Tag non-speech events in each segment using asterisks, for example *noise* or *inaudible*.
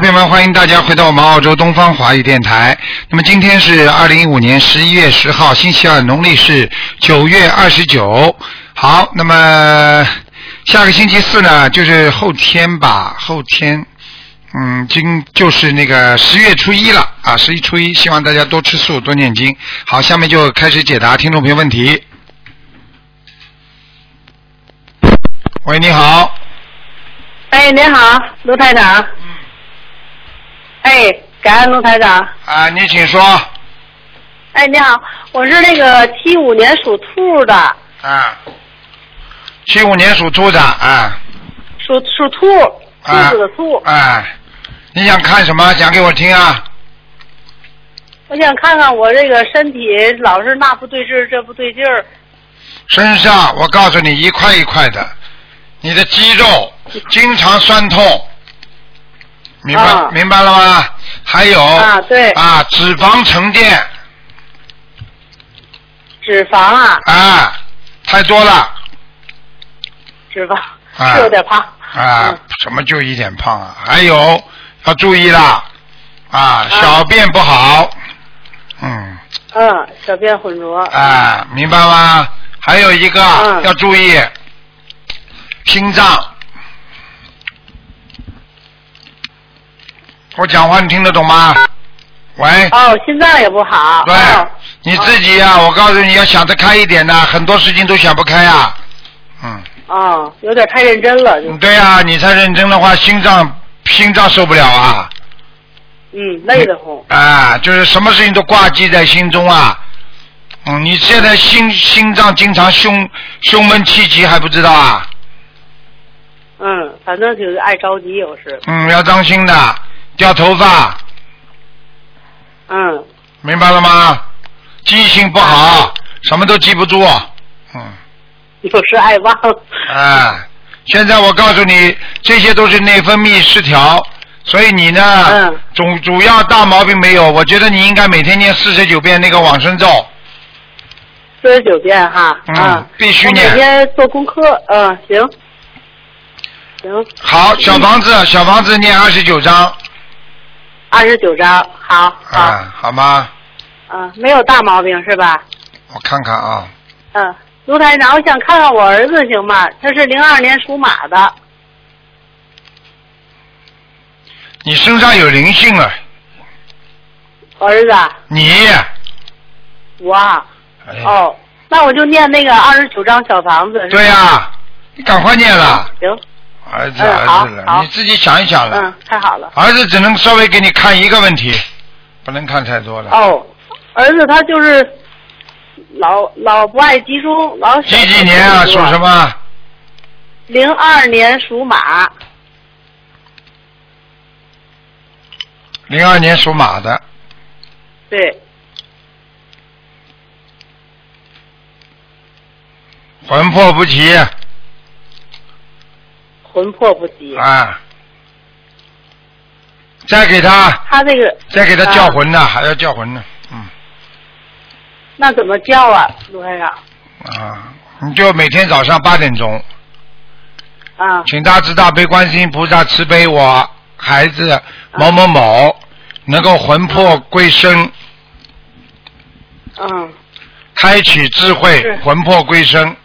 们，欢迎大家回到我们澳洲东方华语电台。那么今天是二零一五年十一月十号，星期二，农历是九月二十九。好，那么下个星期四呢，就是后天吧，后天，嗯，今就是那个十月初一了啊，十一初一，希望大家多吃素，多念经。好，下面就开始解答听众朋友问题。喂，你好。哎，你好，卢台长。嗯。哎，感恩卢台长。啊，你请说。哎，你好，我是那个七五年属兔的。啊。七五年属兔的啊。属属兔，兔子的兔。哎，你想看什么？讲给我听啊。我想看看我这个身体老是那不对劲儿，这不对劲儿。身上，我告诉你，一块一块的，你的肌肉经常酸痛，明白、啊明白了吗？还有啊，对，啊，脂肪沉淀脂肪啊，啊，太多了脂肪啊是有点胖。啊嗯，什么就一点胖啊？还有要注意了啊，小便不好，嗯嗯，小便浑浊。啊，明白吗？还有一个、嗯要注意心脏。我讲话你听得懂吗？喂，哦，心脏也不好。对哦，你自己呀、我告诉你要想得开一点呐，很多事情都想不开啊。嗯，哦，有点太认真了，就对呀、你太认真的话，心脏心脏受不了啊。嗯，累得慌。啊，就是什么事情都挂记在心中啊。嗯，你现在心心脏经常胸胸闷气急还不知道啊？嗯，反正就是爱着急，有时。嗯，要当心的，掉头发，嗯，明白了吗？记性不好，什么都记不住。嗯，有时爱忘。啊，现在我告诉你，这些都是内分泌失调，所以你呢，嗯主主要大毛病没有，我觉得你应该每天念四十九遍那个往生咒。四十九遍哈。嗯啊必须念每天做功课，嗯，行。行，好，小房子，小房子念二十九章，二十九张，好，好，啊，好吗？嗯，没有大毛病是吧？我看看啊，嗯，卢台长，我想看看我儿子行吗？他是零二年属马的，你身上有灵性了，我儿子啊，你，我哦，那我就念那个二十九张小房子。对呀、你赶快念了，行，儿子嗯儿子了，你自己想一想了，嗯，太好了。儿子只能稍微给你看一个问题，不能看太多了。哦，儿子他就是老老不爱集中，老几几年啊？属什？么？零二年属马。零二年属马的，对，魂魄不齐魂魄不齐。啊！再给他，他这个再给他叫啊魂呢，还要叫魂呢，嗯。那怎么叫啊，卢台长？啊，你就每天早上八点钟，啊，请大慈大悲观世音菩萨慈悲我孩子某某某能够魂魄归生，嗯，开启智慧，魂魄归生。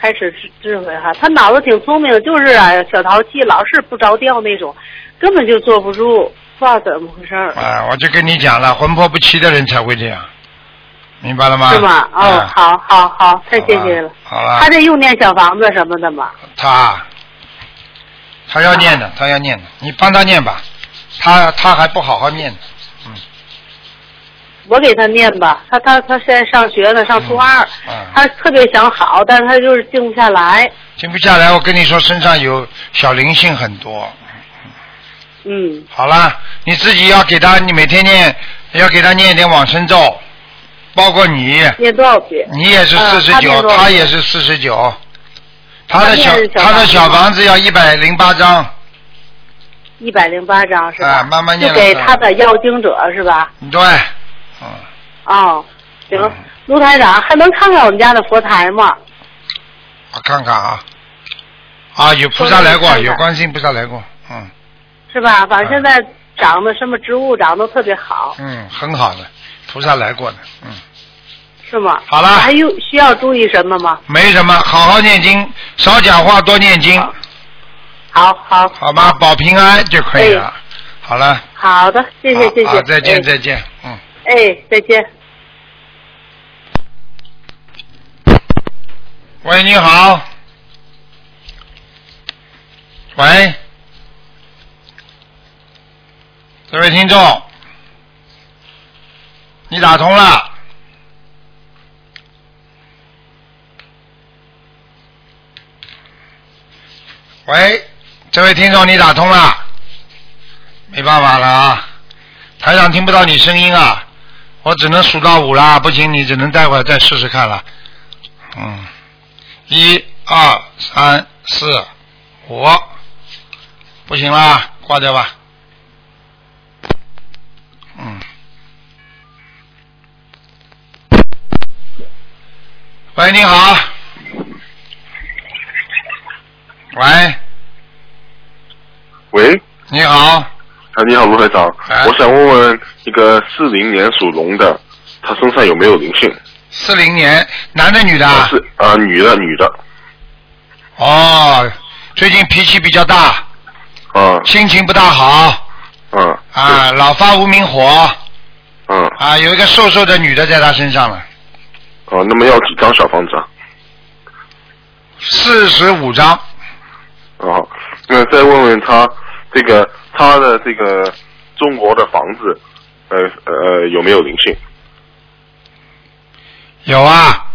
开始智智慧哈，他脑子挺聪明，就是啊，小淘气，老是不着调那种，根本就坐不住，不知道怎么回事儿。啊，我就跟你讲了，魂魄不齐的人才会这样，明白了吗？是吗？哦，啊好好好，太谢谢了。好了，他这用念小房子什么的吗？他他要念的，他要念的，你帮他念吧，他他还不好好念呢，我给他念吧，他他他现在上学呢，上初二，嗯，他特别想好，但是他就是静不下来。静不下来。我跟你说，身上有小灵性很多。嗯，好了，你自己要给他，你每天念，要给他念一点往生咒，包括你，念多少遍？你也是嗯四十九，他也是四十九，他的小他的小房子要一百零八张，一百零八张是吧？啊慢慢念就给他的要经者是吧？对，嗯，哦，行。嗯，卢台长还能看看我们家的佛台吗？我看看啊，啊，有菩萨来过，有观世音菩萨来过，嗯，是是吧？反正现在长的什么植物长得特别好，嗯，很好的，菩萨来过的，嗯，是吗？好了。还有需要注意什么吗？没什么，好好念经，少讲话，多念经，好好。好吗？保平安就可以了。好了，好的，谢谢谢谢，好再见哎。再见，嗯。哎，再见。喂，你好。喂，这位听众，你打通了。喂，这位听众，你打通了，没办法了啊，台长听不到你声音啊，我只能数到五啦，不行，你只能待会儿再试试看了。嗯，一二三四五，不行啦，挂掉吧。嗯。喂，你好。喂，喂，你好，啊，你好，卢会长，哎。我想问问一个四零年属龙的，他身上有没有灵性？四零年，男的女的啊？是啊、女的，女的，哦，最近脾气比较大，啊，心情不大好。嗯，啊，老发无名火。嗯，啊，有一个瘦瘦的女的在他身上了，哦、那么要几张小房子啊？四十五张，哦，那再问问他这个他的这个中国的房子，呃呃有没有灵性？有啊，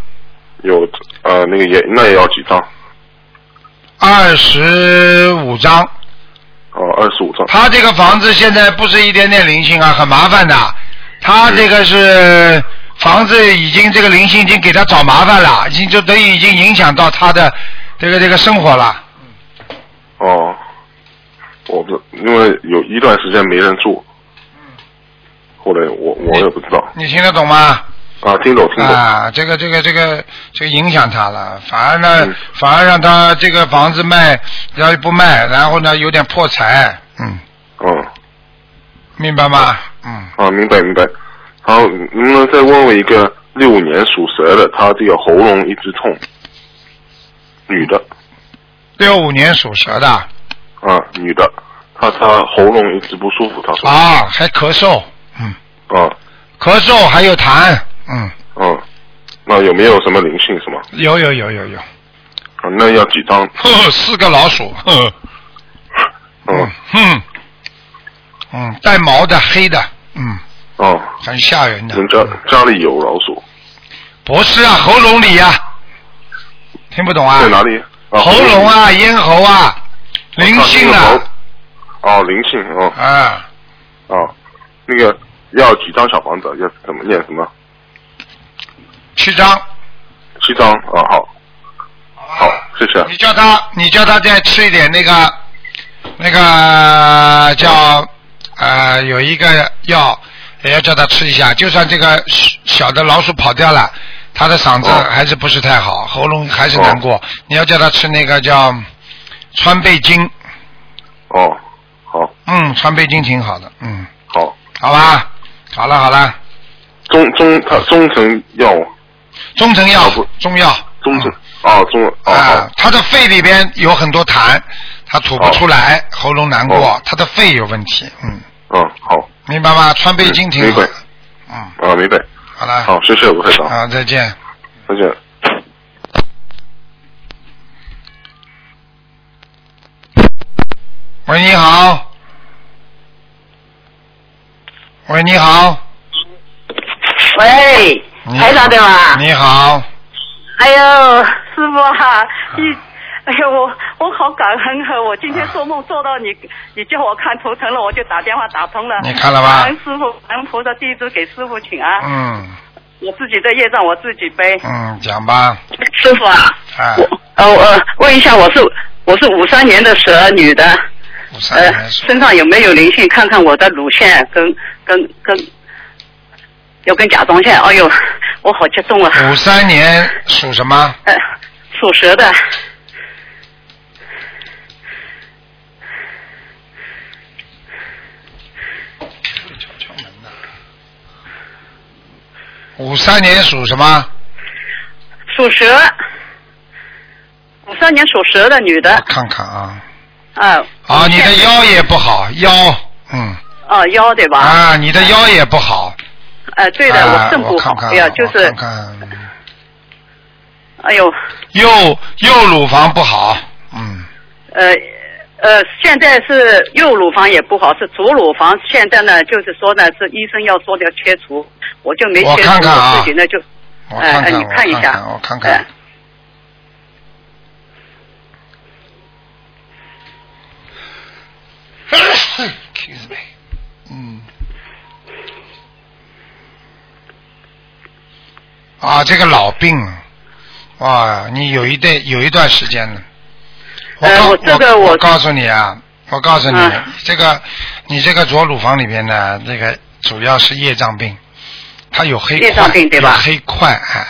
有呃那个也那也要几张？二十五张。哦，二十五张。他这个房子现在不是一点点灵性啊，很麻烦的。他这个是房子已经这个灵性已经给他找麻烦了，已经就等于已经影响到他的这个这个生活了。哦，我不因为有一段时间没人住，后来我我也不知道你听得懂吗？啊，听懂听懂。啊，这个这个这个这个影响他了，反而呢，嗯反而让他这个房子卖，要不卖，然后呢有点破财，嗯，嗯，明白吗？嗯，啊，明白明白。然后能不能再问我一个六五年属蛇的，他这个喉咙一直痛，女的六五年属蛇的啊，女的，她她喉咙一直不舒服，她说啊，还咳嗽，嗯，啊咳嗽还有痰，嗯，嗯，那有没有什么灵性是吗？有有有有有，啊，那要几张？呵 *laughs* 呵，四个老鼠，呵呵，*laughs* 嗯哼，嗯，带毛的黑的，嗯，哦，很吓人的。人家家里有老鼠，不是啊，喉咙里呀、听不懂啊？在哪里？啊喉咙啊，咽喉啊，灵性啊，哦，灵性哦啊，哦，那个要几张小房子？要怎么念什么？七张。七张啊，好，好，谢谢。你叫他，你叫他再吃一点那个，那个叫呃有一个药，也要叫他吃一下。就算这个小的老鼠跑掉了，他的嗓子哦还是不是太好，喉咙还是难过。你要叫他吃那个叫川贝精，哦，好，嗯，川贝精挺好的，嗯，好，好吧，好了好了，中中他中成药，中成药中药，中成嗯。哦中哦啊好，他的肺里边有很多痰，他吐不出来，喉咙难过哦，他的肺有问题，嗯，嗯好，明白吗？川贝精挺好明白，嗯，啊明白，好了，好，谢谢吴会长，好，再见。再见。喂，你好。喂，你好。喂，你台长对吗？你好，哎呦，师傅啊，你，哎呦，我我好感恩啊！我今天做梦做到你，你叫我看图腾了，我就打电话打通了。你看了吧师傅，感恩菩萨，弟子给师傅请安。嗯我自己的业障我自己背。嗯，讲吧，师傅啊，啊，我呃呃，问一下，我是我是五三年的蛇女的，哎身上有没有灵性？看看我的乳腺跟跟跟要跟甲状腺。哎呦我好激动啊。五三年属什么？哎属蛇的。敲敲门五三年属什么？属蛇。五三年属蛇的女的。我看看啊。啊。啊，你的腰也不好，腰，嗯。哦，腰对吧？啊，你的腰也不好。哎，对的，啊我肾不好哎呀，就是哎呦，右右乳房不好，嗯，呃呃，现在是右乳房也不好，是左乳房，现在呢，就是说呢，是医生要说的要切除，我就没切除，自己呢就，哎哎，我看看，你看一下，我看看，我看看哎。Excuse me，嗯。啊，这个老病，哇，你有一段有一段时间了。我告、呃我这个我我告诉你啊，我告诉你，啊。这个你这个左乳房里边呢，这个主要是业障病，它有黑块，病对吧？有黑块，哎，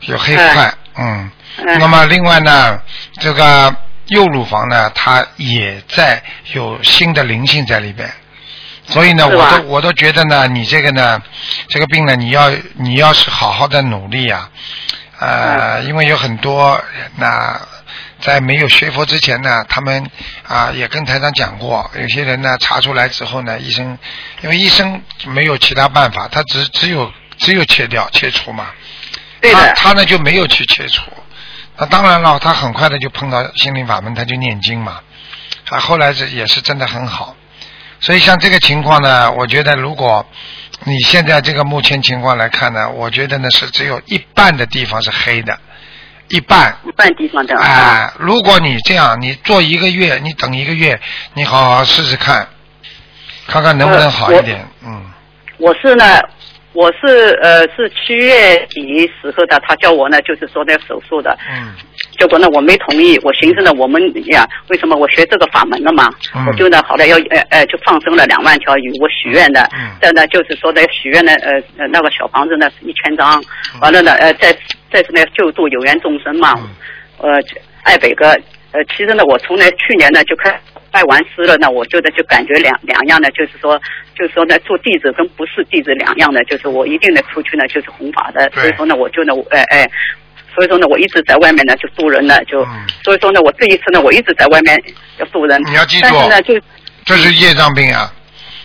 有黑块，嗯。嗯那么另外呢，这个右乳房呢，它也在有新的灵性在里边。所以呢，我都我都觉得呢，你这个呢，这个病呢，你要你要是好好的努力啊，呃，嗯。因为有很多人呢，在没有学佛之前呢，他们啊也跟台长讲过，有些人呢查出来之后呢，医生因为医生没有其他办法，他只只有只有切掉切除嘛，对的，他他呢就没有去切除，那当然了，他很快的就碰到心灵法门，他就念经嘛，啊，后来这也是真的很好，所以像这个情况呢，我觉得如果你现在这个目前情况来看呢，我觉得呢是只有一半的地方是黑的，一半。一半地方的。哎、啊，如果你这样，你做一个月，你等一个月，你好好试试看，看看能不能好一点。嗯，我是呢，我是呃是七月底时候的，他叫我呢就是说的手术的，嗯，结果呢我没同意，我寻思呢我们呀为什么我学这个法门了嘛，嗯。我就呢好了要呃呃就放生了两万条鱼，我许愿的，嗯。再呢就是说的许愿呢呃呃那个小房子呢是一千张，嗯。完了呢呃再再是呢救助有缘众生嘛，嗯。呃爱北哥。呃其实呢我从来去年呢就开。拜完师了呢，我觉得就感觉两两样呢，就是说，就是说呢，做弟子跟不是弟子两样的，就是我一定呢出去呢就是弘法的，所以说呢，我就呢，我哎哎，所以说呢，我一直在外面呢就渡人呢，就、嗯所以说呢，我这一次呢，我一直在外面要渡人，你要记住但是呢，就这是业障病啊。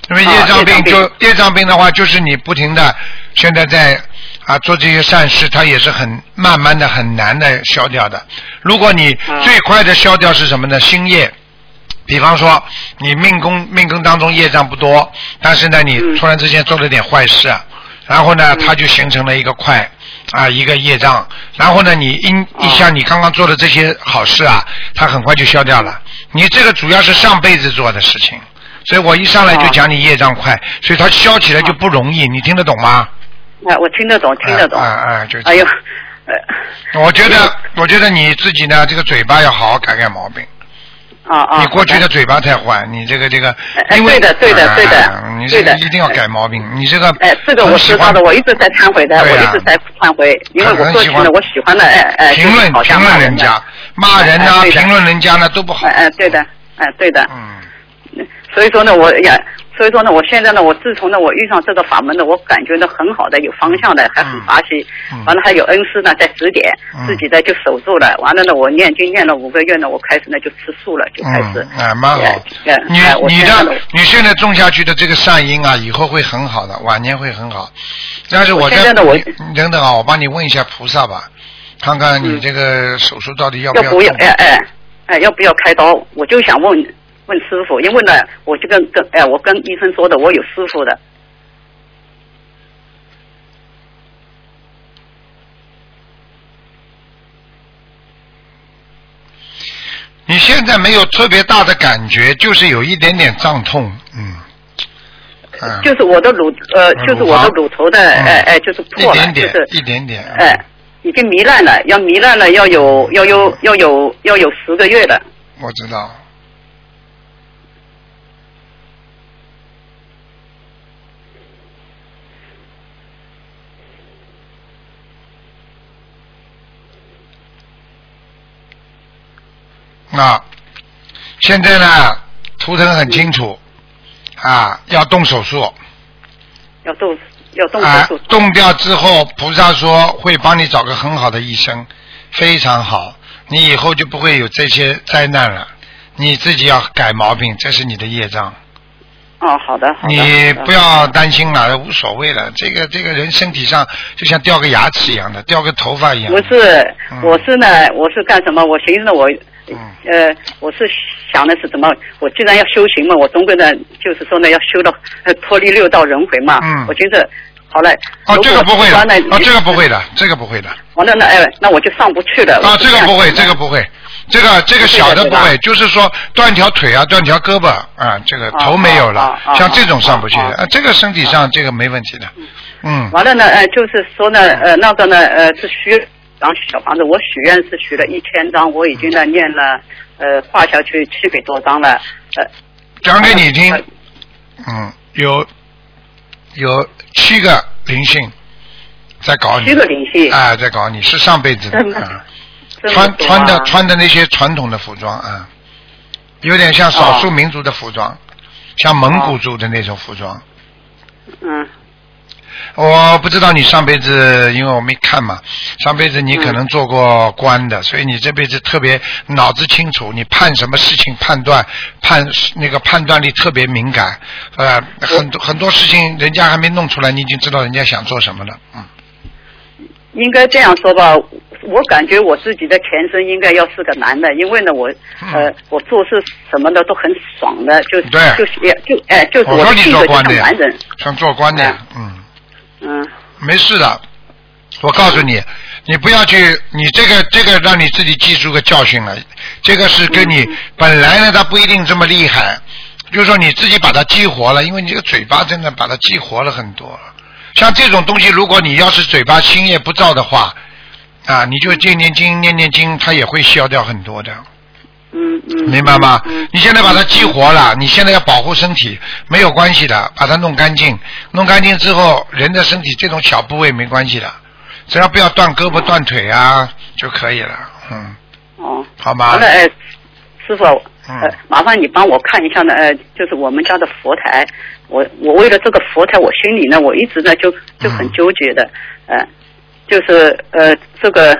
因为啊业障病就业障病的话，就是你不停的现在在啊做这些善事，它也是很慢慢的很难的消掉的。如果你啊最快的消掉是什么呢？心业。比方说，你命宫命宫当中业障不多，但是呢，你嗯。突然之间做了点坏事，啊然后呢，嗯。它就形成了一个块啊一个业障，然后呢，你因哦一下你刚刚做的这些好事啊，它很快就消掉了。你这个主要是上辈子做的事情，所以我一上来就讲你业障快，所以它消起来就不容易，你听得懂吗？啊，我听得懂，听得懂，哎哎哎就哎呦，呃，我觉得，我觉得你自己呢，这个嘴巴要好好改改毛病。啊啊，你过去的嘴巴太坏，你这个这个哎，因为对的对的哎对的哎你这个一定要改毛病。你这个哎，这个我知道的，我一直在忏悔的，我一直在忏悔，因为我过去呢，我喜欢的，哎哎，评论评论人家，骂人呐，哎评论人家呢都不好。哎。哎，对的，哎对的，嗯，所以说呢，我呀，所以说呢，我现在呢，我自从呢我遇上这个法门呢，我感觉呢很好的，有方向的，还很法喜嗯，完了还有恩师呢在指点嗯，自己呢就守住了，完了呢我念经念了五个月呢，我开始呢就吃素了，就开始嗯，，哎，蛮好哎。哎你哎你的你现在种下去的这个善因啊，以后会很好的，晚年会很好。但是我在现在呢我等等啊，我帮你问一下菩萨吧，看看你嗯这个手术到底要不要要不要哎哎哎要不要开刀？我就想问问师傅，因为呢我就跟跟哎我跟医生说的，我有师傅的，你现在没有特别大的感觉，就是有一点点胀痛，嗯，嗯，就是我的乳呃嗯就是我的乳头的嗯。哎哎就是破了，点点就是，一点点，哎，已经糜烂了，要糜烂了，要有要有要有要有十个月了。我知道。啊，现在呢，图腾很清楚，啊，要动手术，要动要动啊手术。，动掉之后，菩萨说会帮你找个很好的医生，非常好，你以后就不会有这些灾难了。你自己要改毛病，这是你的业障。哦，好的，好的。你不要担心了，无所谓了。这个这个人身体上就像掉个牙齿一样的，掉个头发一样。不是嗯，我是呢，我是干什么？我寻思呢，我嗯呃，我是想的是怎么？我既然要修行嘛，我总归呢，就是说呢，要修到呃脱离六道轮回嘛。嗯我觉得好嘞。哦，这个不会的，哦，这个不会的，这个不会的。完了那哎，那我就上不去了。啊，这个不会，这个不会，这个这个小的不会，就是说断条腿啊，断条胳膊啊，这个头没有了像这种上不去啊这个身体上这个没问题的，嗯，完了呢，呃，就是说呢，呃，那个呢，呃，是许张小房子，我许愿是许了一千张，我已经呢念了，呃，画下去七百多张了，呃，讲给你听，嗯，有有七个灵性在搞你，七个灵性。哎，在搞你，是上辈子的啊，穿穿的啊。穿的那些传统的服装啊，有点像少数民族的服装，像蒙古族的那种服装。嗯，我不知道你上辈子，因为我没看嘛，上辈子你可能做过官的，所以你这辈子特别脑子清楚，你判什么事情判断判那个判断力特别敏感，呃，很多很多事情人家还没弄出来，你已经知道人家想做什么了，嗯，应该这样说吧，我感觉我自己的前身应该要是个男的，因为呢，我呃，我做事什么的都很爽的，就是嗯对。就是也就哎，就是我说你的性格就做官的男人，，像做官的嗯。嗯没事的，我告诉你，你不要去，你这个这个让你自己记住个教训了。这个是跟你本来呢，他不一定这么厉害，就是说你自己把它激活了，因为你这个嘴巴真的把它激活了很多。像这种东西，如果你要是嘴巴心也不造的话，啊，你就念念经念念经，它也会消掉很多的。嗯嗯，明白吗？嗯？你现在把它激活了，你现在要保护身体，没有关系的，把它弄干净，弄干净之后，人的身体这种小部位没关系的，只要不要断胳膊断腿啊就可以了，嗯，哦，好吗？好？了，哎，师傅，嗯。呃，麻烦你帮我看一下呢，呃，就是我们家的佛台，我我为了这个佛台，我心里呢，我一直呢就就很嗯纠结的，呃，就是呃这个，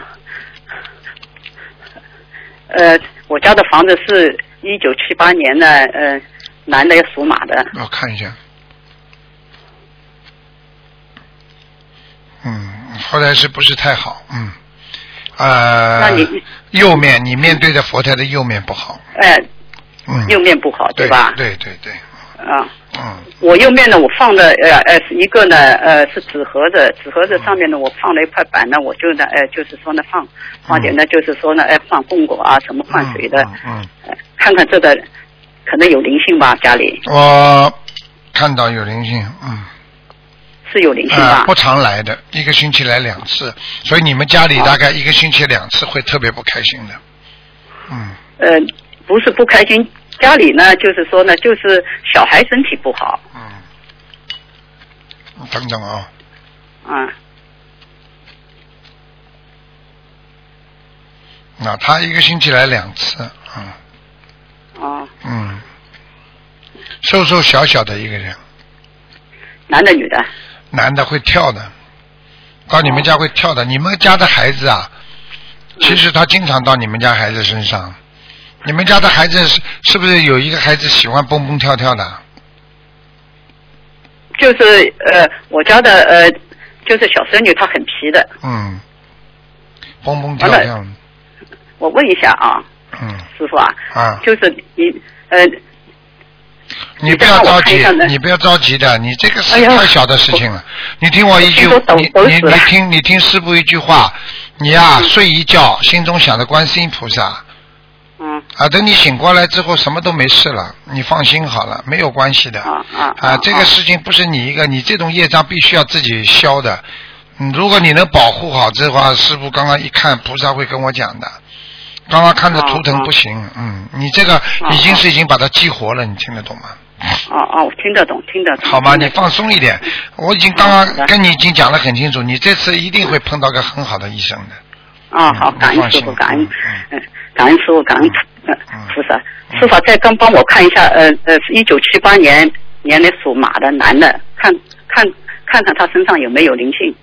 呃，我家的房子是一九七八年的，呃，男的要属马的，我看一下，嗯，后来是不是太好？嗯，呃，那你右面你面对着佛台的右面不好，哎、嗯，右面不好，对吧？对对对，啊。嗯。我右面呢，我放的呃呃是一个呢呃是纸盒子，纸盒子上面呢我放了一块板呢，我就呢呃就是说呢放放点呢就是说呢哎放供果啊什么换水的，嗯嗯呃看看这个可能有灵性吧，家里。我看到有灵性，嗯，是有灵性啊、吧？不常来的，一个星期来两次，所以你们家里大概一个星期两次会特别不开心的，嗯，呃不是不开心，家里呢就是说呢就是小孩身体不好，嗯，等等啊、啊那他一个星期来两次，嗯。哦。嗯，瘦瘦小小的一个人，男的女的？男的会跳的，到你们家会跳的，你们家的孩子啊，其实他经常到你们家孩子身上。你们家的孩子是是不是有一个孩子喜欢蹦蹦跳跳的？就是呃我家的呃就是小孙女她很皮的，嗯，蹦蹦跳跳，我问一下啊嗯。师傅啊，啊，就是你呃你不要着急你不要着急的，你这个是太小的事情了。你听我一句，你你你听你听师傅一句话，你呀、睡一觉，心中想着观世音菩萨。嗯啊，等你醒过来之后，什么都没事了，你放心好了，没有关系的啊啊啊，这个事情不是你一个，你这种业障必须要自己消的。嗯，如果你能保护好这话，师傅刚刚一看，菩萨会跟我讲的。刚刚看着图腾不行，嗯，你这个已经是已经把它激活了，你听得懂吗？哦哦，我听得懂，听得懂。好吗？你放松一点，我已经刚刚跟你已经讲得很清楚，你这次一定会碰到个很好的医生的。啊，好，感恩师傅，感恩感恩师傅，感恩 *laughs* 菩萨。师傅再刚帮我看一下，呃呃，是一九七八年年的属马的男的，看看看看他身上有没有灵性，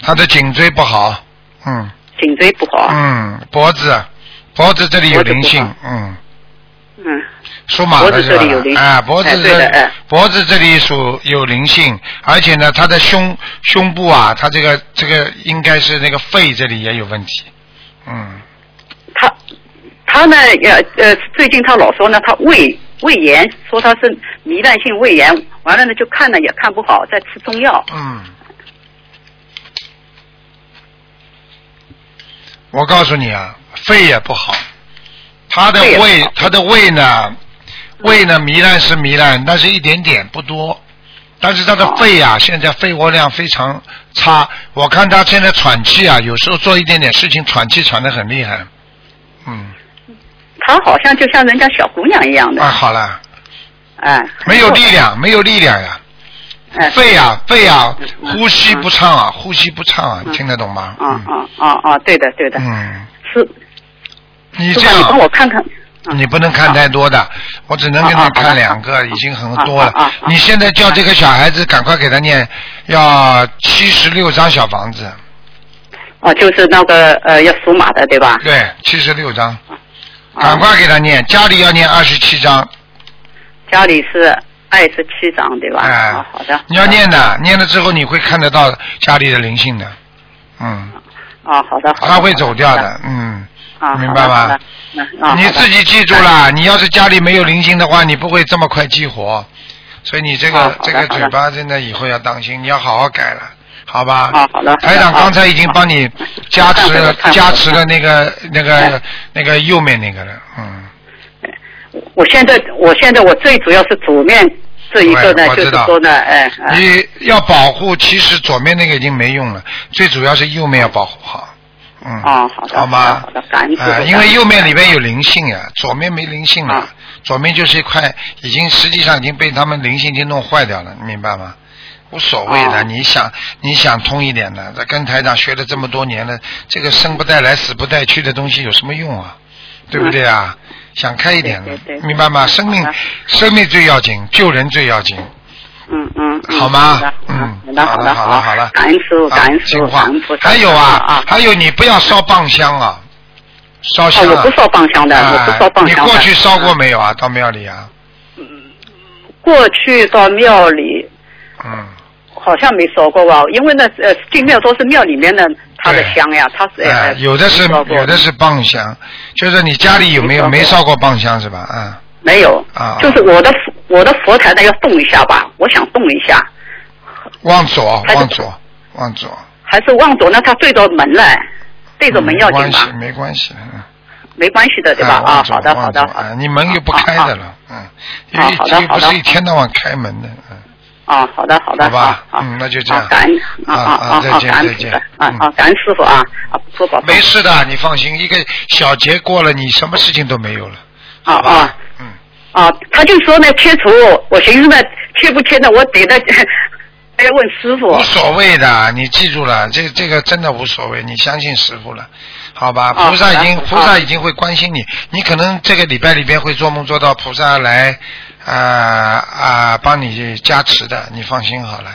他的颈椎不好，嗯。颈椎不好。嗯，脖子脖子这里有灵性嗯，嗯，属马脖的是吧子这里有灵？性。哎，脖子这哎。脖子这里属有灵性，而且呢，他的胸胸部啊，他这个这个应该是那个肺这里也有问题，嗯，他他呢也呃最近他老说呢他胃胃炎，说他是糜烂性胃炎，完了呢就看了也看不好，在吃中药。嗯，我告诉你啊，肺也不好，他的胃他的胃呢，胃呢糜烂是糜烂，但是一点点不多。但是他的肺啊，现在肺活量非常差，我看他现在喘气啊，有时候做一点点事情喘气喘得很厉害。嗯，他好像就像人家小姑娘一样的，啊，好了，哎，没有力量，没有力量呀，哎，肺啊，肺啊嗯，嗯呼吸不畅啊，呼吸不畅啊，嗯。听得懂吗？啊啊啊啊，对的对的，嗯，是。你这师傅，你帮，我看看。你不能看太多的，我只能给你看两个，已经很多了。啊。你现在叫这个小孩子赶快给他念，要七十六张小房子，哦，就是那个呃要属马的对吧？对，七十六张，啊赶快给他念，家里要念二十七张，家里是二十七张对吧？哎啊，好的。你要念的，念了之后你会看得到家里的灵性的，嗯，啊，好的。他会走掉。好的，嗯。啊，明白吗好的？好的嗯啊，你自己记住了，你要是家里没有灵性的话，你不会这么快激活，所以你这个、啊这个嘴巴真的以后要当心，你要好好改了，好吧？啊好的台长刚才已经帮你加持了加持了那个那个哎那个右面那个了，嗯，我现在我现在我最主要是左面这一个呢，就是说呢，哎哎。你要保护，其实左面那个已经没用了，最主要是右面要保护好，嗯，哦好的好吗？好的感恩师傅啊因为右面里面有灵性呀，左面没灵性了啊，左面就是一块已经实际上已经被他们灵性已经弄坏掉了，你明白吗？无所谓的，哦你想你想通一点的，这跟台长学了这么多年了，这个生不带来死不带去的东西有什么用啊？对不对啊？想开一点的对对，对明白吗？生命生命最要紧，救人最要紧。嗯嗯，嗯好吗嗯好了好了好了感恩师傅，感恩师傅。还有啊啊，还有你不要烧棒香啊，烧哦，香啊。我不烧棒香的，啊我不烧棒香。你过去烧过嗯？没有啊？到庙里啊？嗯过去到庙里嗯，好像没烧过吧，因为那，呃，进庙都是庙里面的他的香呀，他是哎呃，有的是有的是棒香，就是你家里有没有没烧过棒香是吧？啊，没有啊就是我的佛我的佛台呢要动一下吧，我想动一下，往左往左往左，还是往左那？他对着门了，对着门要紧吧没关系？没关系，嗯。没关系的，对吧？啊，好的，好的，好的。啊你门又不开的了，嗯，因为啊好的不是一天到晚开门的，嗯。啊，好的，好的，好吧，嗯那就这样。感恩啊啊啊再见再见啊嗯。啊，感恩师傅啊啊，说保重没事的，你放心，一个小节过了，你什么事情都没有了，啊好吧？啊？嗯，啊，他就说呢切除，我寻思呢切不切呢，我得的还要问师傅。无所谓的，你记住了，这这个真的无所谓，你相信师傅了，好吧？啊菩萨已经菩萨已经会关心你，你可能这个礼拜里边会做梦做到菩萨来啊啊帮你加持的，你放心好了。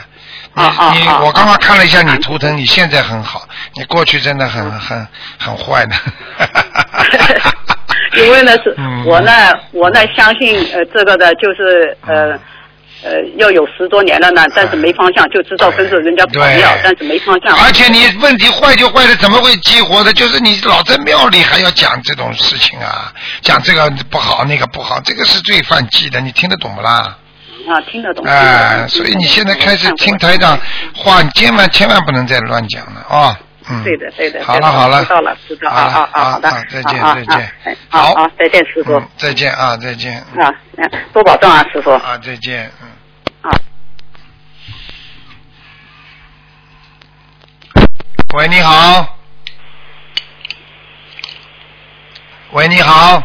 你你啊我刚刚看了一下你啊图腾，你现在很好，你过去真的很很很坏的。*laughs* 因为呢是嗯我呢我呢相信呃这个的就是呃。嗯呃，要有十多年了呢，但是没方向，就知道跟着人家跑对庙，但是没方向。而且你问题坏就坏了，怎么会激活的？就是你老在庙里还要讲这种事情啊，讲这个不好那个不好，这个是最犯忌的，你听得懂不啦？啊，听得懂。哎、所以你现在开始听台长话，你千万千万不能再乱讲了啊、嗯。对的，对的。好了好了，知道了，知道了啊啊啊，好的，啊再见啊再见好好啊，再见，师傅嗯，再见啊，再见。啊，嗯多保重啊，师傅。啊，再见，嗯。啊。喂，你好。喂，你好。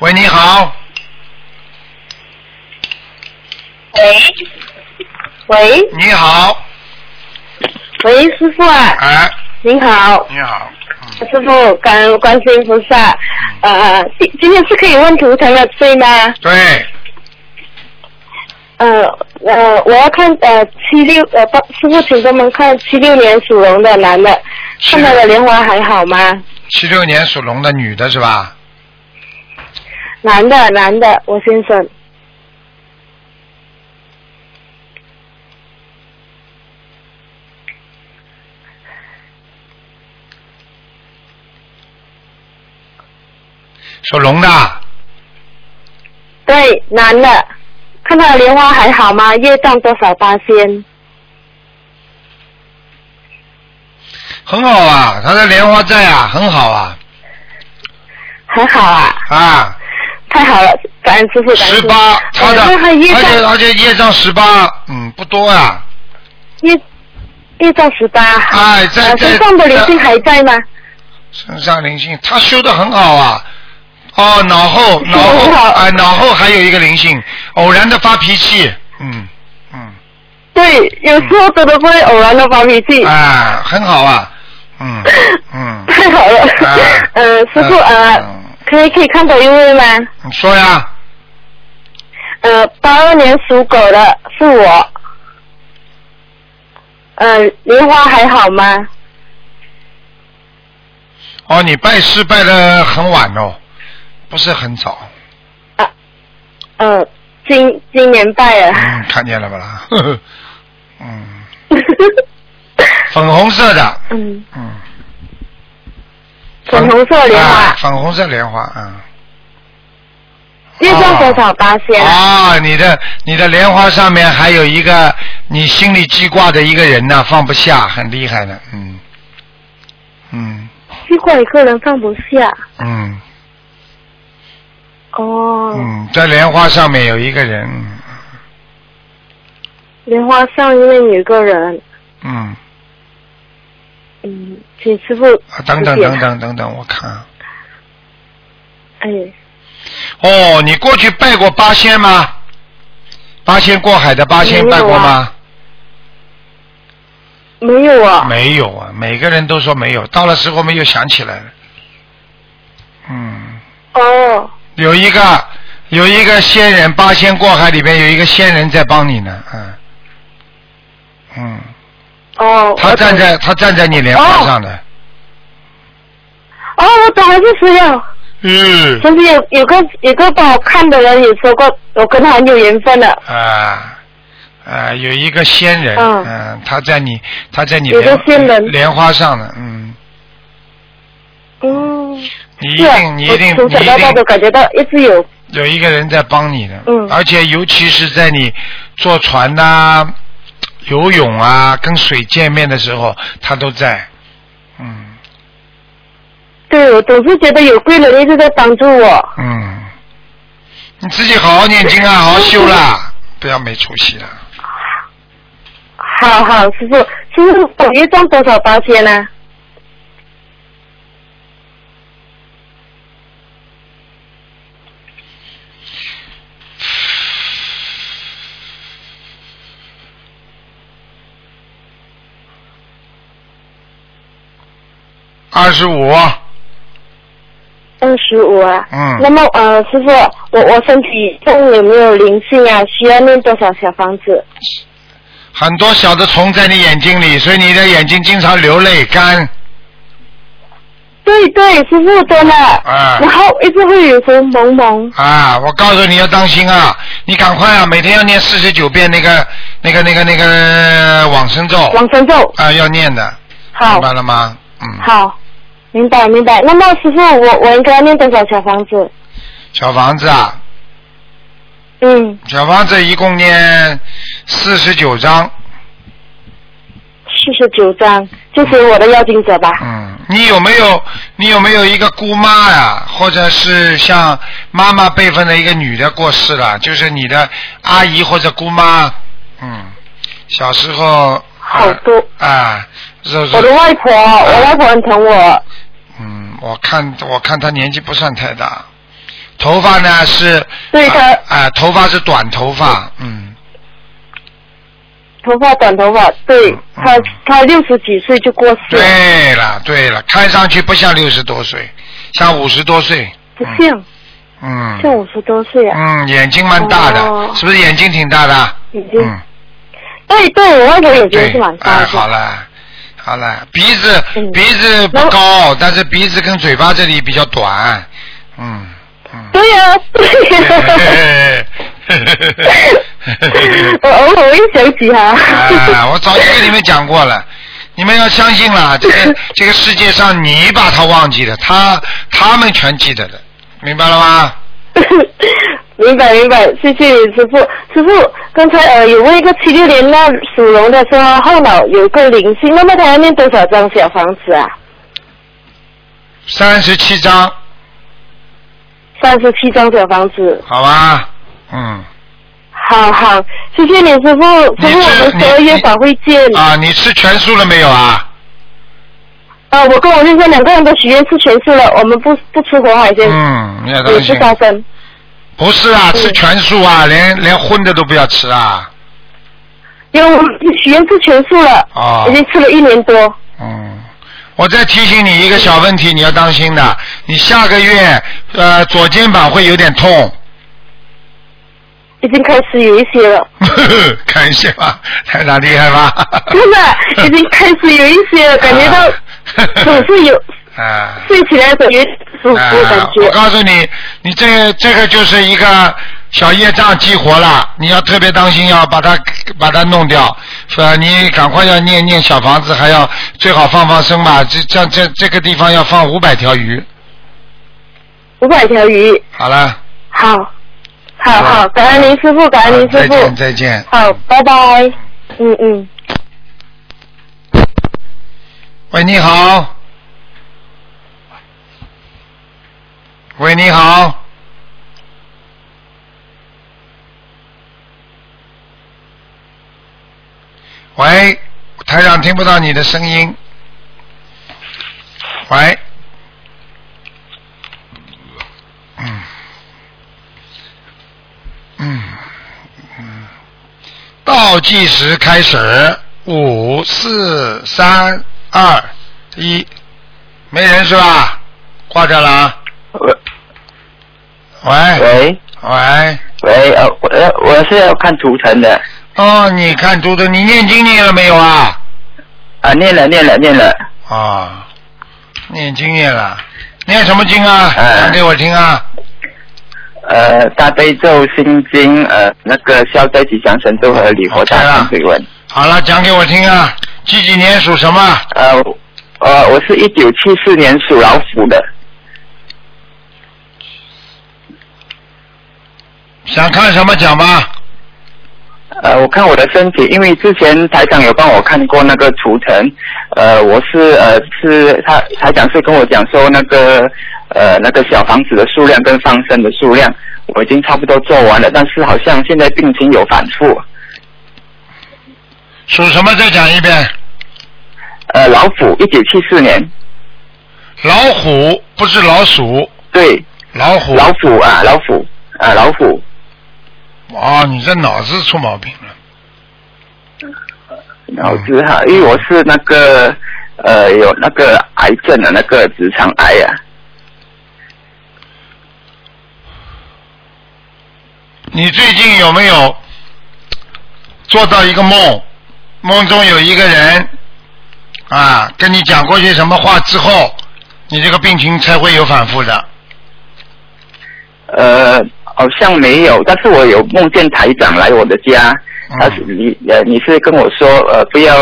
喂，你好。喂，喂，你好。喂，师傅啊，哎，您好，你好。嗯。师傅，感恩观世音菩萨。呃，今今天是可以问图腾的，对吗？对，呃呃，我要看呃七六呃，帮师傅请帮忙看七六年属龙的男的，看他的莲花还好吗？七六年属龙的女的是吧？男的男的，我先生。属龙的，对，男的，看他的莲花还好吗？业障多少八仙？很好啊，他的莲花在啊，很好啊，很好啊，啊，太好了，感恩师傅，感恩。十八，他的，而且而且业障十八，嗯，不多啊，业业障十八。哎，在呃，在身上的灵性还在吗？身上灵性，他修的很好啊。哦，脑后 *laughs* 脑后很好哎，脑后还有一个灵性，偶然的发脾气，嗯嗯，对，有时候真的会偶然的发脾气。啊，很好啊，嗯 *laughs* 嗯，太好了。哎 *laughs* 呃，师傅呃嗯，可以可以看到一位吗？你说呀，呃，八二年属狗的是我。呃，莲花还好吗？哦，你拜师拜的很晚哦，不是很早，啊，呃，今今年拜了。嗯，看见了吧啦，呵 *laughs* 呵嗯，*laughs* 粉红色的，嗯，嗯，粉红色莲花。啊，粉红色莲花，嗯。业障多少八仙？啊，你的你的莲花上面还有一个你心里记挂的一个人呢，放不下，很厉害的，嗯，嗯。记挂，一个人放不下。嗯哦，嗯，在莲花上面有一个人，莲花上面有一个人，嗯，嗯，请师傅啊等等等等等等，我看，哎，哦，你过去拜过八仙吗？八仙过海的八仙拜过吗？没有啊。没有啊，每个人都说没有，到了时候没有想起来了，嗯。哦，有一个有一个仙人，八仙过海里边有一个仙人在帮你呢，嗯，嗯，哦。他站在他站在你莲花上的，哦，我懂了，就是谁呀？嗯，甚至有有个有个帮我看的人也说过，我跟他很有缘分的。啊啊，有一个仙人，嗯。嗯，他在你他在你有个莲仙人。莲花上的，嗯，嗯，你一定你一定从小你一到大都定感觉到一直有。有一个人在帮你的，嗯而且尤其是在你坐船呐、游泳啊、跟水见面的时候，他都在，嗯。对，我总是觉得有贵人一直在帮助我。嗯，你自己好好念经啊，*laughs* 好好修啦，不要没出息了。好好，师傅，师傅，我月赚多少八千呢？二十五，二十五啊。嗯那么呃，师傅，我我身体上有没有灵性啊？需要念多少小房子？很多小的虫在你眼睛里，所以你的眼睛经常流泪干。对对，师傅真的。啊然后一直会有红蒙蒙。啊，我告诉你要当心啊！你赶快啊，每天要念四十九遍那个、那个、那个、那个往生咒。往生咒。啊，要念的。好明白了吗？嗯。好，明白明白。那么师傅，我我应该念多少小房子？小房子啊，嗯，小房子一共念四十九章。四十九张，就是我的要经者吧。嗯，你有没有你有没有一个姑妈呀，或者是像妈妈辈分的一个女的过世了，就是你的阿姨或者姑妈，嗯，小时候好多啊，是是我的外婆，我外婆很疼我。嗯，我看我看他年纪不算太大，头发呢是对他啊、啊头发是短头发，嗯。头发短头发，对嗯他他六十几岁就过世了，对了对了，看上去不像六十多岁，像五十多岁。不像嗯。像五十多岁啊，嗯，眼睛蛮大的，哦。是不是眼睛挺大的？眼睛。嗯，对对，我外婆眼睛对是蛮，大的。哎，的，好了，好了，鼻子嗯鼻子不高，但是鼻子跟嘴巴这里比较短，嗯嗯。对呀、对 *laughs* 我偶尔会想起哈。啊，我早就跟你们讲过了，你们要相信了，这个这个世界上你把他忘记了，他他们全记得的，明白了吗？*laughs* 明白明白，谢谢你师傅。师傅，刚才呃有问一个七六年那属龙的说后脑有个灵性，那么他要念多少张小房子啊？三十七张，三十七张小房子。好吧？嗯，好好，谢谢你师傅。你师傅，我们十二月法会见。啊，你吃全素了没有啊？啊，我跟我先生两个人都许愿吃全素了，我们不不吃活海鲜，嗯，也不。杀生。不是啊，嗯吃全素啊，连连荤的都不要吃啊。因为我们许愿吃全素了，啊已经吃了一年多。嗯，我再提醒你一个小问题，你要当心的。你下个月呃左肩膀会有点痛，已经开始有一些了，看一下吧，台长厉害吧？真的 *laughs* 已经开始有一些了，感觉到 *laughs* 总是有啊。睡起来的时候有点不舒服感啊觉。我告诉你，你这个这个就是一个小业障激活了，你要特别当心，要把它把它弄掉。呃，你赶快要念念小房子，还要最好放放生吧。这这这这个地方要放五百条鱼。五百条鱼，好了，好，好好好，感恩您师傅，感恩您师傅再见傅，再见。好，拜拜，嗯嗯。喂，你好。喂，你好。喂，台长听不到你的声音。喂。嗯。嗯。嗯。倒计时开始，五、四、三、二、一，没人是吧？挂掉了啊。喂喂喂喂，呃，我呃我是要看图腾的，哦，你看图腾，你念经念了没有啊？啊，念了念了念了，啊，念经念了，念什么经啊？哎讲给我听啊。呃，大悲咒、心经，呃，那个消灾吉祥神咒和礼佛忏悔文。好了，讲给我听啊。几几年属什么？呃，呃，我是一九七四年属老虎的，想看什么讲吧？呃，我看我的身体，因为之前台长有帮我看过那个图腾，呃，我是呃是他台长是跟我讲说那个呃那个小房子的数量跟放生的数量，我已经差不多做完了，但是好像现在病情有反复。属什么？再讲一遍。呃，老虎，一九七四年，老虎不是老鼠，对，老虎。老虎啊，老虎啊，老虎，哦，你这脑子出毛病了。脑子哈，因为我是那个呃有那个癌症的那个直肠癌啊，你最近有没有做到一个梦？梦中有一个人啊，跟你讲过些什么话之后，你这个病情才会有反复的。呃，好像没有，但是我有梦见台长来我的家，嗯。他是你呃你是跟我说呃不要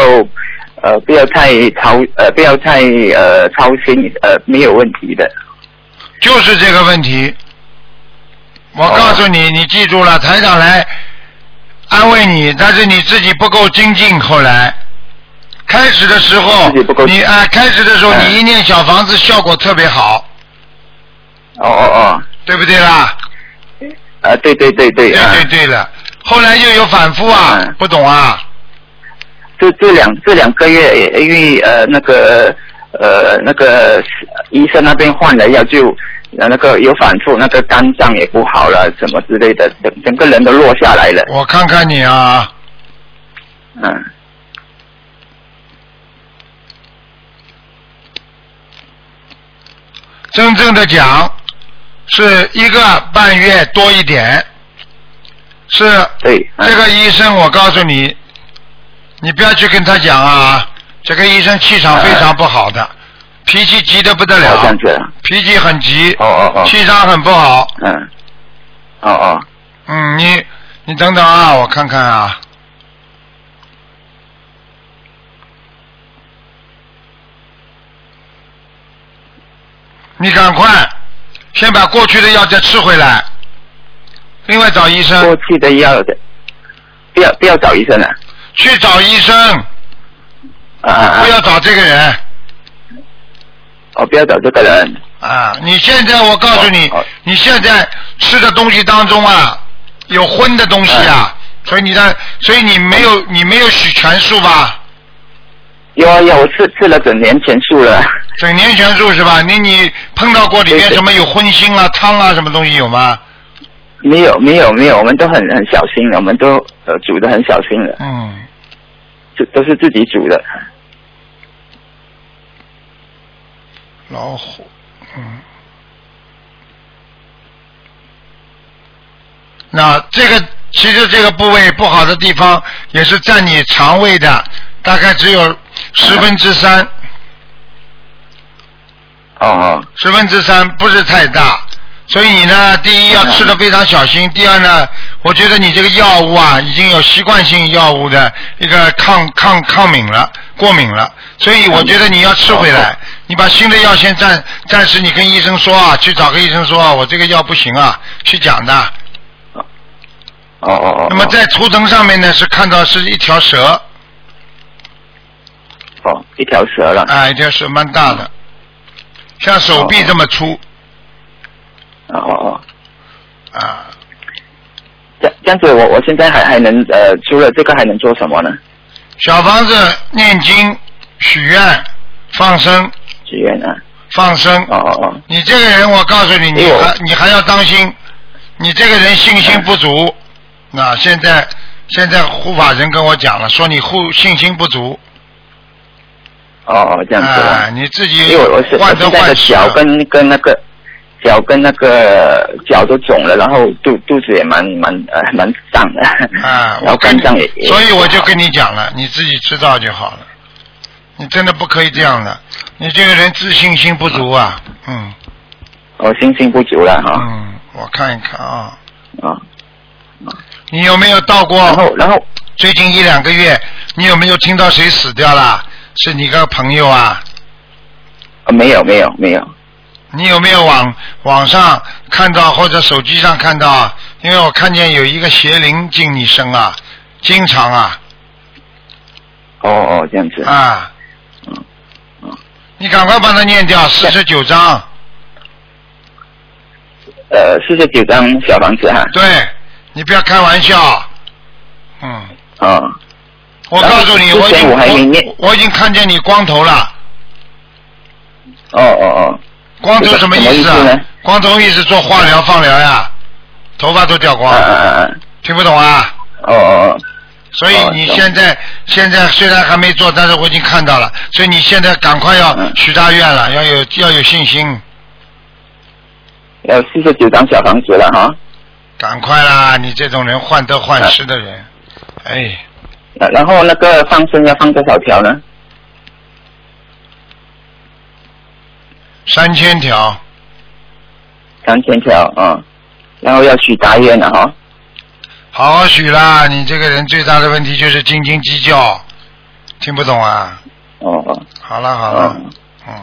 呃不要太操呃不要太呃操心呃没有问题的，就是这个问题。我哦告诉你，你记住了，台长来安慰你，但是你自己不够精进。后来。开始的时候你啊、开始的时候嗯。你一念小房子效果特别好，哦哦哦，对不对啦？呃对对对对对啊。对对了，后来又有反复啊，嗯不懂啊？这这两这两个月，因为呃那个呃那个医生那边换了药就，呃那个有反复，那个肝脏也不好了，什么之类的，整整个人都落下来了。我看看你啊，嗯，真正的讲是一个半月多一点，是这个医生，我告诉你，你不要去跟他讲啊，这个医生气场非常不好的，脾气急得不得了脾气很急，哦哦哦，气场很不好。嗯，哦哦，嗯，你你等等啊，我看看啊。你赶快先把过去的药再吃回来，另外找医生。过，去的药的，不要不要找医生了，去找医生，啊不，要找这个人。哦，不要找这个人，啊！你现在我告诉你哦哦，你现在吃的东西当中啊，有荤的东西啊，所以你的，所以你没有你没有许全素吧？有啊有，我吃吃了整年全素了，整年全素是吧？你你碰到过里面什么有荤腥啊、汤啊什么东西有吗？没有没有没有，我们都很很小心的，我们都呃煮的很小心的，嗯，这都是自己煮的，老虎，嗯。那这个其实这个部位不好的地方，也是占你肠胃的，大概只有十分之三，哦哦，十分之三不是太大。所以你呢，第一要吃的非常小心，第二呢，我觉得你这个药物啊，已经有习惯性药物的一个抗抗抗敏了，过敏了，所以我觉得你要吃回来，你把新的药先暂暂时你跟医生说啊，去找个医生说啊，我这个药不行啊，去讲的。哦哦哦，那么在图腾上面呢，是看到是一条蛇，哦一条蛇了，啊，一条蛇蛮大的，像手臂这么粗，哦哦哦，啊，这这样子我我现在还还能呃除了这个还能做什么呢？小房子念经、许愿、放生、许愿啊，放生。哦哦哦，你这个人，我告诉你，你还你还要当心，你这个人信心不足。那现在现在护法人跟我讲了，说你护信心不足，哦哦这样子啊。啊，你自己因为我我是我患得现在的患失了。脚跟跟那个脚跟那个脚都肿了，然后肚肚子也蛮蛮呃蛮胀的，啊，然后肝脏也，所以我就跟你讲了，你自己知道就好了。你真的不可以这样的，你这个人自信心不足啊，嗯我信心不足了哈嗯，我看一看啊，啊，你有没有到过？然后然后最近一两个月，你有没有听到谁死掉了？是你个朋友啊？呃没有没有没有你有没有网网上看到或者手机上看到啊？因为我看见有一个邪灵进你身啊，经常啊哦哦这样子啊嗯嗯，你赶快帮他念掉四十九章。呃四十九张小房子哈对，你不要开玩笑。嗯，哦我告诉你，我已经我已经看见你光头了。哦哦哦。光头什么意思啊？光头意思做化疗放疗呀，头发都掉光嗯，嗯嗯听不懂啊？哦哦哦。所以你现在现在虽然还没做，但是我已经看到了，所以你现在赶快要嗯。许大愿了，要有要有信心，要四十九张小房子了哈。赶快啦！你这种人患得患失的人，哎，然然后那个放生要放多少条呢？三千条，三千条啊、然后要许大愿了哈。好好许啦！你这个人最大的问题就是斤斤计较，听不懂啊？哦哦好了好了，嗯，嗯，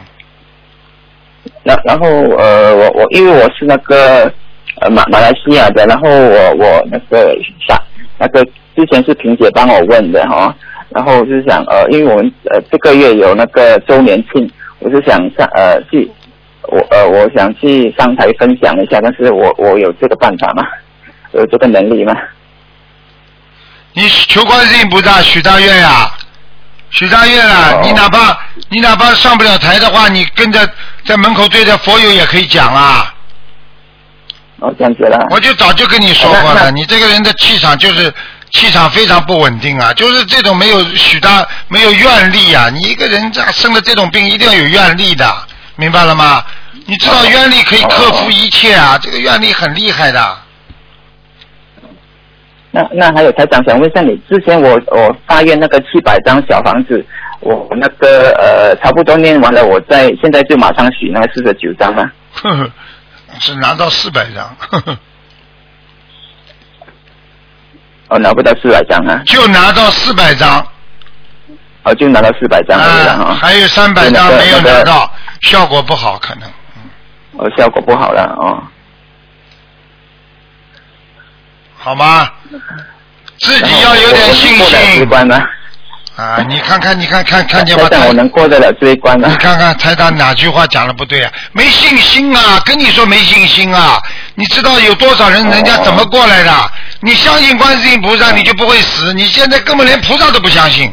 然然后呃，我我因为我是那个呃马马来西亚的，然后我我那个啥那个之前是萍姐帮我问的哈，然后就是想呃，因为我们呃这个月有那个周年庆，我是想上呃去我呃我想去上台分享一下，但是我我有这个办法吗？*laughs* 有这个能力吗？你求观世音菩萨许大愿呀、许大愿啊！哦你哪怕你哪怕上不了台的话，你跟着在门口对着佛友也可以讲啊。哦，这样子啦。我就早就跟你说过了，你这个人的气场就是气场非常不稳定啊，就是这种没有许大没有愿力啊。你一个人这样生了这种病，一定要有愿力的，明白了吗？你知道愿力可以克服一切啊，这个愿力很厉害的。那那还有台长想问一下你，之前我我发愿那个七百张小房子，我那个呃差不多念完了，我在现在就马上许那个四十九张啊。呵呵，是拿到四百张，呵呵哦，拿不到四百张啊，就拿到四百张，哦就拿到四百张了啊，啊，还有三百张没有拿到，效果不好可能。哦效果不好了哦。好吗？自己要有点信心？啊！你看看，你看看看见吗？台长，我能过得了这一关吗你？看看台长哪句话讲的不对啊？没信心啊！跟你说没信心啊！你知道有多少人人家怎么过来的？你相信观世音菩萨，你就不会死。你现在根本连菩萨都不相信，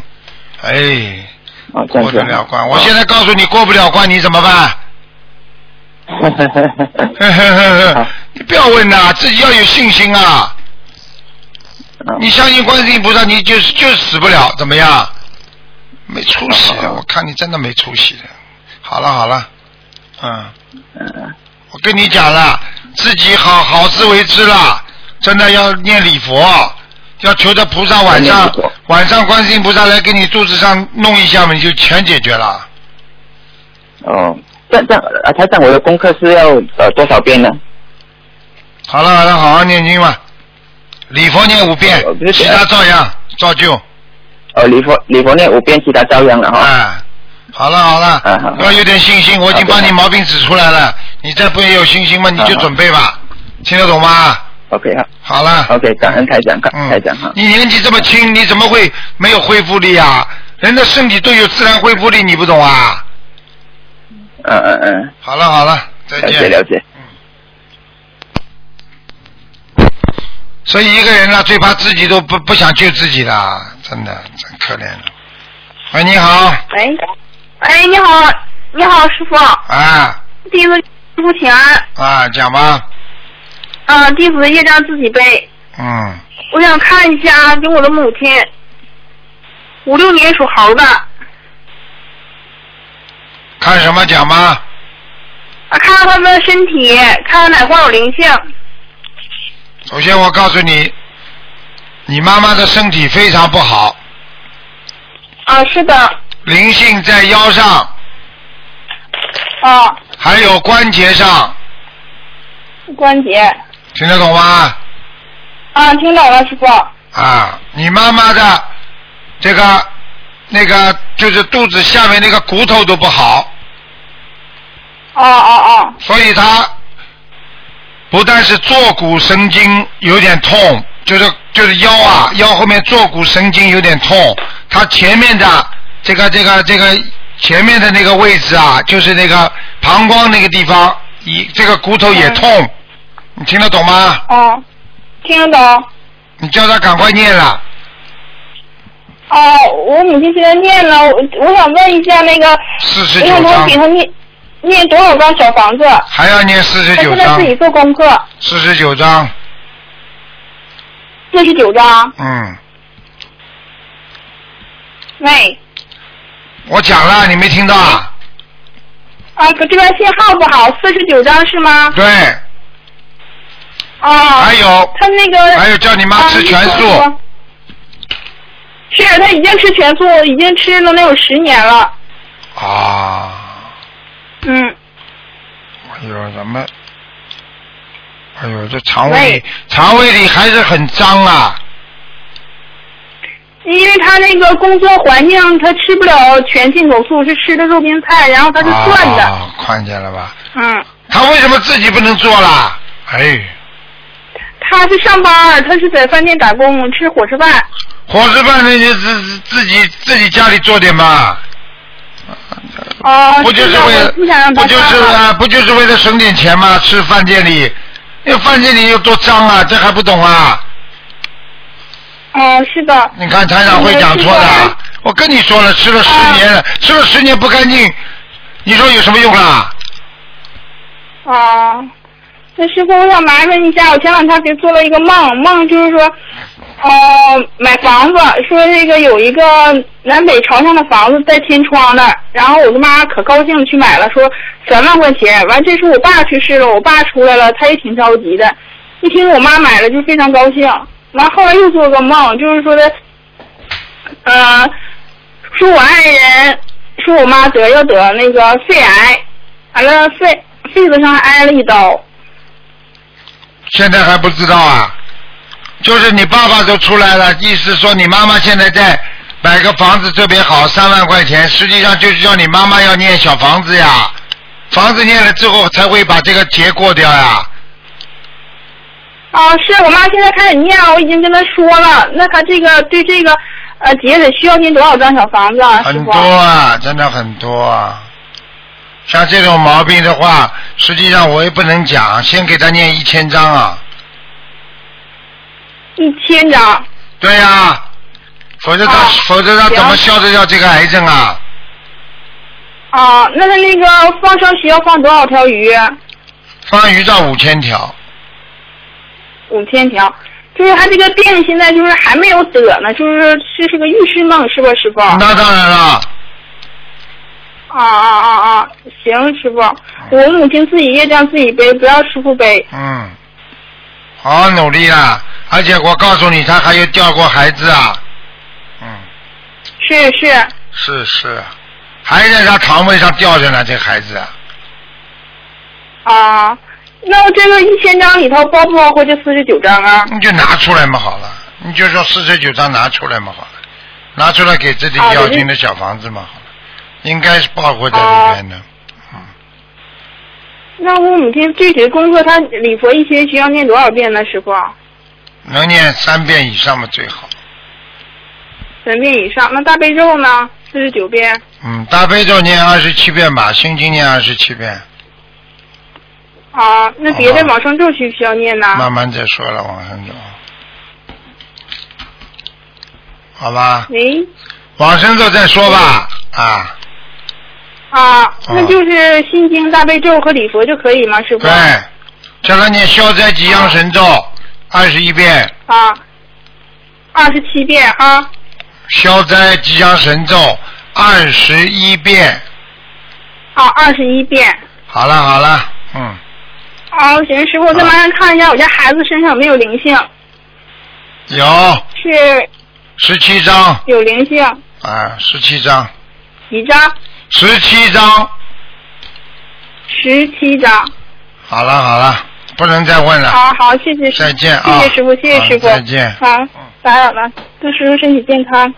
哎，哦，过。得了关。我现在告诉你，过不了关，你怎么办？呵呵呵呵你不要问呐，自己要有信心啊！你相信观世音菩萨，你就是就是死不了，怎么样？没出息的，我看你真的没出息的。好了好了，嗯，嗯我跟你讲了，自己好好自为之了，真的要念礼佛，要求着菩萨晚上晚上观世音菩萨来给你肚子上弄一下嘛，你就全解决了。哦，这样这样啊，台长，我的功课是要呃多少遍呢？好了好了，好好念经吧，礼佛念五遍其他照样照旧。哦，礼佛礼佛念五遍，其他照样了哈。啊，好了好了啊好，要有点信心，我已经好的帮你毛病指出来了，你再不也有信心吗，你就准备吧，听得懂吗？OK 好好了，，OK，感恩台长，感恩台长哈。你年纪这么轻，你怎么会没有恢复力啊？人的身体都有自然恢复力，你不懂啊？嗯嗯嗯，好了好了，再了解见。了解。所以一个人呢，最怕自己都不不想救自己的，真的真可怜了。喂，你好，喂，哎，你好，你好，师傅，啊弟子师傅请安。啊，讲吧，啊，弟子的业障自己背。嗯，我想看一下，给我的母亲，五六年属猴的，看什么讲吧？啊，看看他们的身体，看看哪块有灵性。首先我告诉你，你妈妈的身体非常不好，啊，是的，灵性在腰上，啊，还有关节上，关节。听得懂吗？啊，听懂了，师傅。啊，你妈妈的这个那个就是肚子下面那个骨头都不好，哦哦哦，所以她不但是坐骨神经有点痛，就是就是腰啊腰后面坐骨神经有点痛，他前面的这个这个这个前面的那个位置啊，就是那个膀胱那个地方，一这个骨头也痛，你听得懂吗？哦，听得懂。你叫他赶快念了。哦，我母亲现在念了，我我想问一下那个，四十九我给他念念多少张小房子？还要念四十九张。他现在自，己做功课，四十九张，四十九张。嗯，喂，我讲了，你没听到啊？啊，可这边信号不好，四十九张是吗？对，啊。还有他那个。还有叫你妈吃全素是他已经吃全素，已经吃了能有十年了。啊，嗯，哎呦，怎么？哎呦，这肠胃里肠胃里还是很脏啊！因为他那个工作环境，他吃不了全进口素，是吃的肉饼菜，然后他是涮的。啊，看见了吧？嗯，他为什么自己不能做啦？哎，他是上班，他是在饭店打工，吃伙食饭。伙食饭那就自自自己自己家里做点嘛。哦、不就是为了不就是啊不就是为了省点钱吗？吃饭店里，那饭店里有多脏啊？这还不懂啊？哦，是的。你看台长会讲错的啊，我跟你说了，吃了十年了，吃了十年不干净，你说有什么用啊？啊，那师傅，我想麻烦一下，我前两天给做了一个梦，梦就是说，呃，买房子，说这个有一个南北朝向的房子带天窗的，然后我他妈可高兴去买了，说三万块钱。完，这时候我爸去世了，我爸出来了，他也挺着急的。一听我妈买了，就非常高兴。完后来又做个梦，就是说的，呃，说我爱人，说我妈得要得那个肺癌，完了肺肺子上还挨了一刀。现在还不知道啊？就是你爸爸都出来了，意思说你妈妈现在在买个房子特别好，三万块钱，实际上就是叫你妈妈要念小房子呀，房子念了之后才会把这个劫过掉呀。啊，是我妈现在开始念，我已经跟她说了。那她这个对这个呃节得需要念多少张小房子啊？很多啊，真的很多啊。像这种毛病的话，实际上我也不能讲，先给他念一千张啊。一千张。对呀、否则他、啊否则他怎么消得掉这个癌症啊？啊，那他那个放生需要放多少条鱼？放鱼到五千条，五千条。就是他这个病现在就是还没有得呢，就是是是个预示梦，是吧，师傅？那当然了。啊啊啊啊！行，师傅，我母亲自己业障自己背，不要师傅背。嗯，好好努力啊！而且我告诉你，他还有掉过孩子啊。嗯，是是，是是，还在他肠胃上吊着呢，这孩子。啊，那这个一千张里头包不包括这四十九张啊？你就拿出来嘛，好了，你就说四十九张拿出来嘛，好了，拿出来给自己要进的小房子嘛，好了，应该是包括在里面的。那我母亲具体的功课，她礼佛一天需要念多少遍呢？师傅？能念三遍以上嘛最好。三遍以上。那大悲咒呢？四十九遍。嗯，大悲咒念二十七遍吧，心经念二十七遍，啊，那别的往生咒需不需要念呢？慢慢再说了，往生咒。好吧，喂，往生咒再说吧，啊，啊，那就是心经、大悲咒和礼佛就可以吗？师傅？对，叫他念消灾吉祥神咒二十一遍，啊，二十七遍啊。消灾吉祥神咒二十一遍。啊，二十一遍。好了好了，嗯，啊，行，师傅，我再麻烦看一下我家孩子身上有没有灵性？有是十七张有灵性，啊，十七张，几张？十七张。十七张。好了好了，不能再问了。好好，谢谢。再见啊谢谢师傅，谢谢师傅。再见好，打扰了，祝师傅身体健康。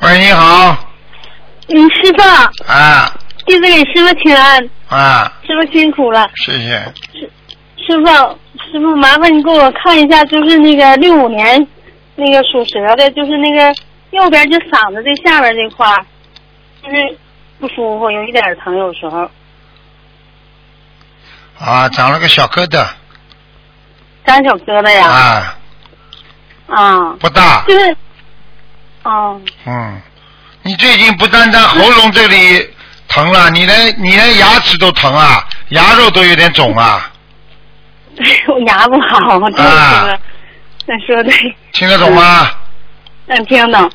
喂，你好，嗯，师傅，啊弟子给师傅请安，啊，师傅辛苦了。谢谢。师师傅，师傅，麻烦你给我看一下，就是那个六五年那个属蛇的，就是那个右边就嗓子这下边这块儿，就是不舒服，有一点疼，有时候啊，长了个小疙瘩长小疙瘩呀。啊，啊。不大，就是，哦，嗯，你最近不单单喉咙这里疼了，你连你连牙齿都疼啊，牙肉都有点肿啊，*laughs* 我牙不好，这啊个，那说对，听得懂吗？嗯，听懂。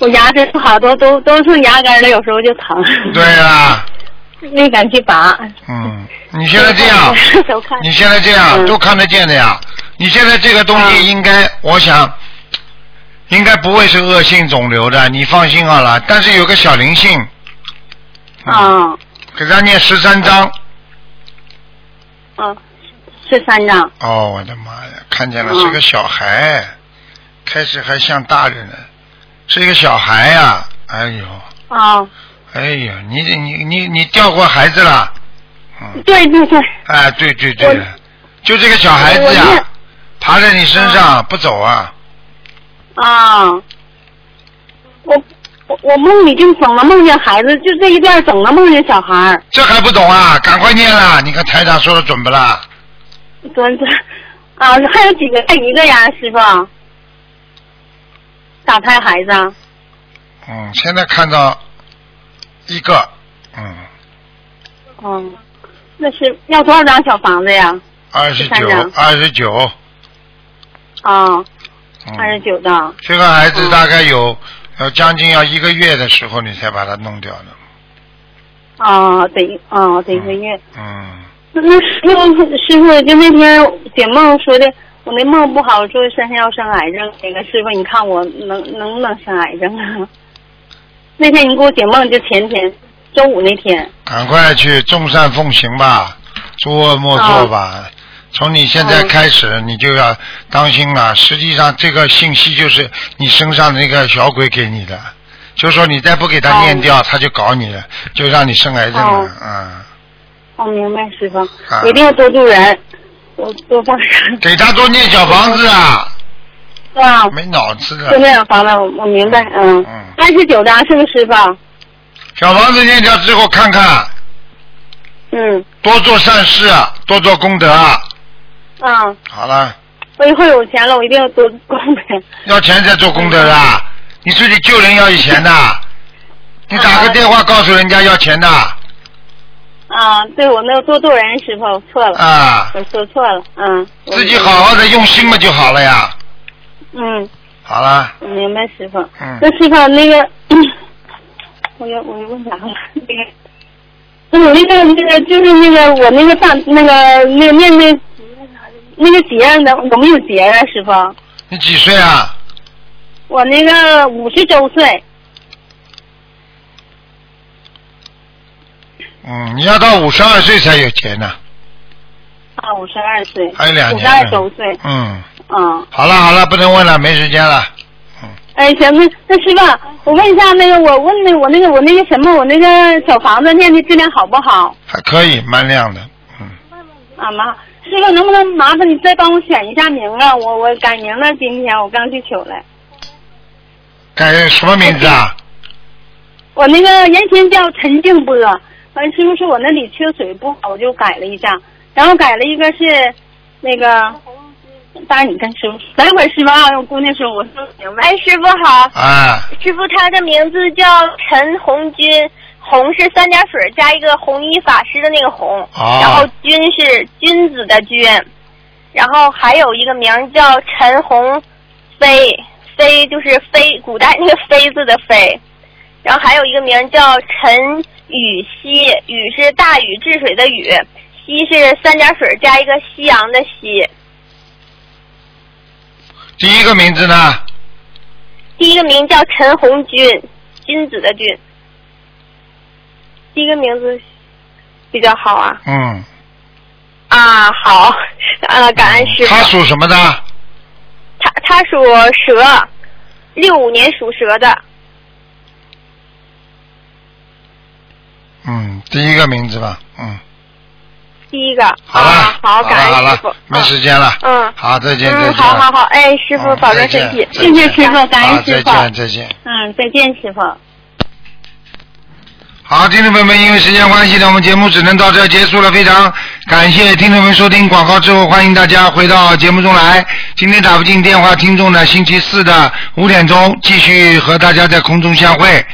我牙齿不好，多都都剩牙根了，有时候就疼。对啦，*laughs* 没敢去拔。嗯，你现在这样。你现在这样嗯都看得见的呀。你现在这个东西应该，我想应该不会是恶性肿瘤的，你放心好了。但是有个小灵性，啊，给他念十三章。嗯，十三章。哦，我的妈呀，看见了，嗯是个小孩，开始还像大人呢，是一个小孩呀、哎呦，啊，哎呦，你你你你掉过孩子了？对对对。哎，对对对，就这个小孩子呀念，爬在你身上不走啊。啊，我我我梦里就总能梦见孩子，就这一段总能梦见小孩儿。这还不懂啊？赶快念啦！你看台长说的准不啦？准准，啊，还有几个？还一个呀，师傅。打胎孩子啊。嗯，现在看到一个，嗯，嗯，那是要多少张小房子呀？二十九，二十九，啊，嗯二十九的。这个孩子大概有要将近要一个月的时候，你才把它弄掉的。啊，得啊，得一个月。嗯，那那师傅师傅，就那天解梦说的，我那梦不好，说身上要生癌症。那个师傅，你看我能能不能生癌症啊？*laughs* 那天你给我解梦，就前天周五那天。赶快去众善奉行吧，诸恶莫作吧。从你现在开始，你就要当心了。实际上，这个信息就是你身上的那个小鬼给你的，就说你再不给他念掉，他就搞你了，就让你生癌症了。嗯，哦，明白，师傅，啊一定要多助人，我多放生。给他多念小房子啊，啊，没脑子就的。那样房子，我我明白，嗯。嗯，二十九张是不是师傅？小房子念掉之后，看看嗯多做善事，啊多做功德。啊，好了，我以后有钱了，我一定要多功德。要钱才做功德的，你出去救人要钱的，你打个电话告诉人家要钱的。啊，对我那个多度人师傅，我错了，啊，我说错了，嗯。自己好好的用心嘛就好了呀。嗯，好了，我明白师傅。嗯那师傅那个，我要我要问啥了？那个，那我那个那个就是那个我那个大那个那个念那那个节能有没有结啊，师傅？你几岁啊？我那个五十周岁，嗯，你要到五十二岁才有钱呢。啊，五十二岁，还有两年五十二周岁，嗯，嗯。好了好了，不能问了，没时间了。嗯哎，行，那那师傅，我问一下，那个我问那我那个我那个什么，我那个小房子念的质量好不好？还可以，蛮亮的。嗯啊妈，师傅能不能麻烦你再帮我选一下名啊？我我改名了，今天我刚去取来。改什么名字啊？我那个原先叫陈静波，完师傅说我那里缺水不好，我就改了一下，然后改了一个是那个，当然你跟师傅，等一会儿师傅啊，我姑娘说我说明白。哎，师傅好。啊。师傅，他的名字叫陈红军，红是三点水加一个红衣法师的那个红，哦然后君是君子的君，然后还有一个名叫陈红飞，飞就是飞，古代那个飞字的飞，然后还有一个名叫陈禹锡，禹是大禹治水的禹，锡是三点水加一个夕阳的夕。第一个名字呢？第一个名叫陈红军，君子的君。第一个名字比较好啊嗯，啊好 *laughs* 啊，感恩师傅。他属什么的？他他属蛇，六五年属蛇的。嗯，第一个名字吧。嗯，第一个好了，啊，好，感了好恩师傅。，没时间了。嗯，好，再见再嗯，见。好好好，哎，师傅嗯保重身体，谢谢师傅，感好恩师傅。再见再见。嗯，再见师傅。好，听众朋友们，因为时间关系呢，我们节目只能到这儿结束了。非常感谢听众们收听广告之后，欢迎大家回到节目中来。今天打不进电话，听众呢，星期四的五点钟继续和大家在空中相会。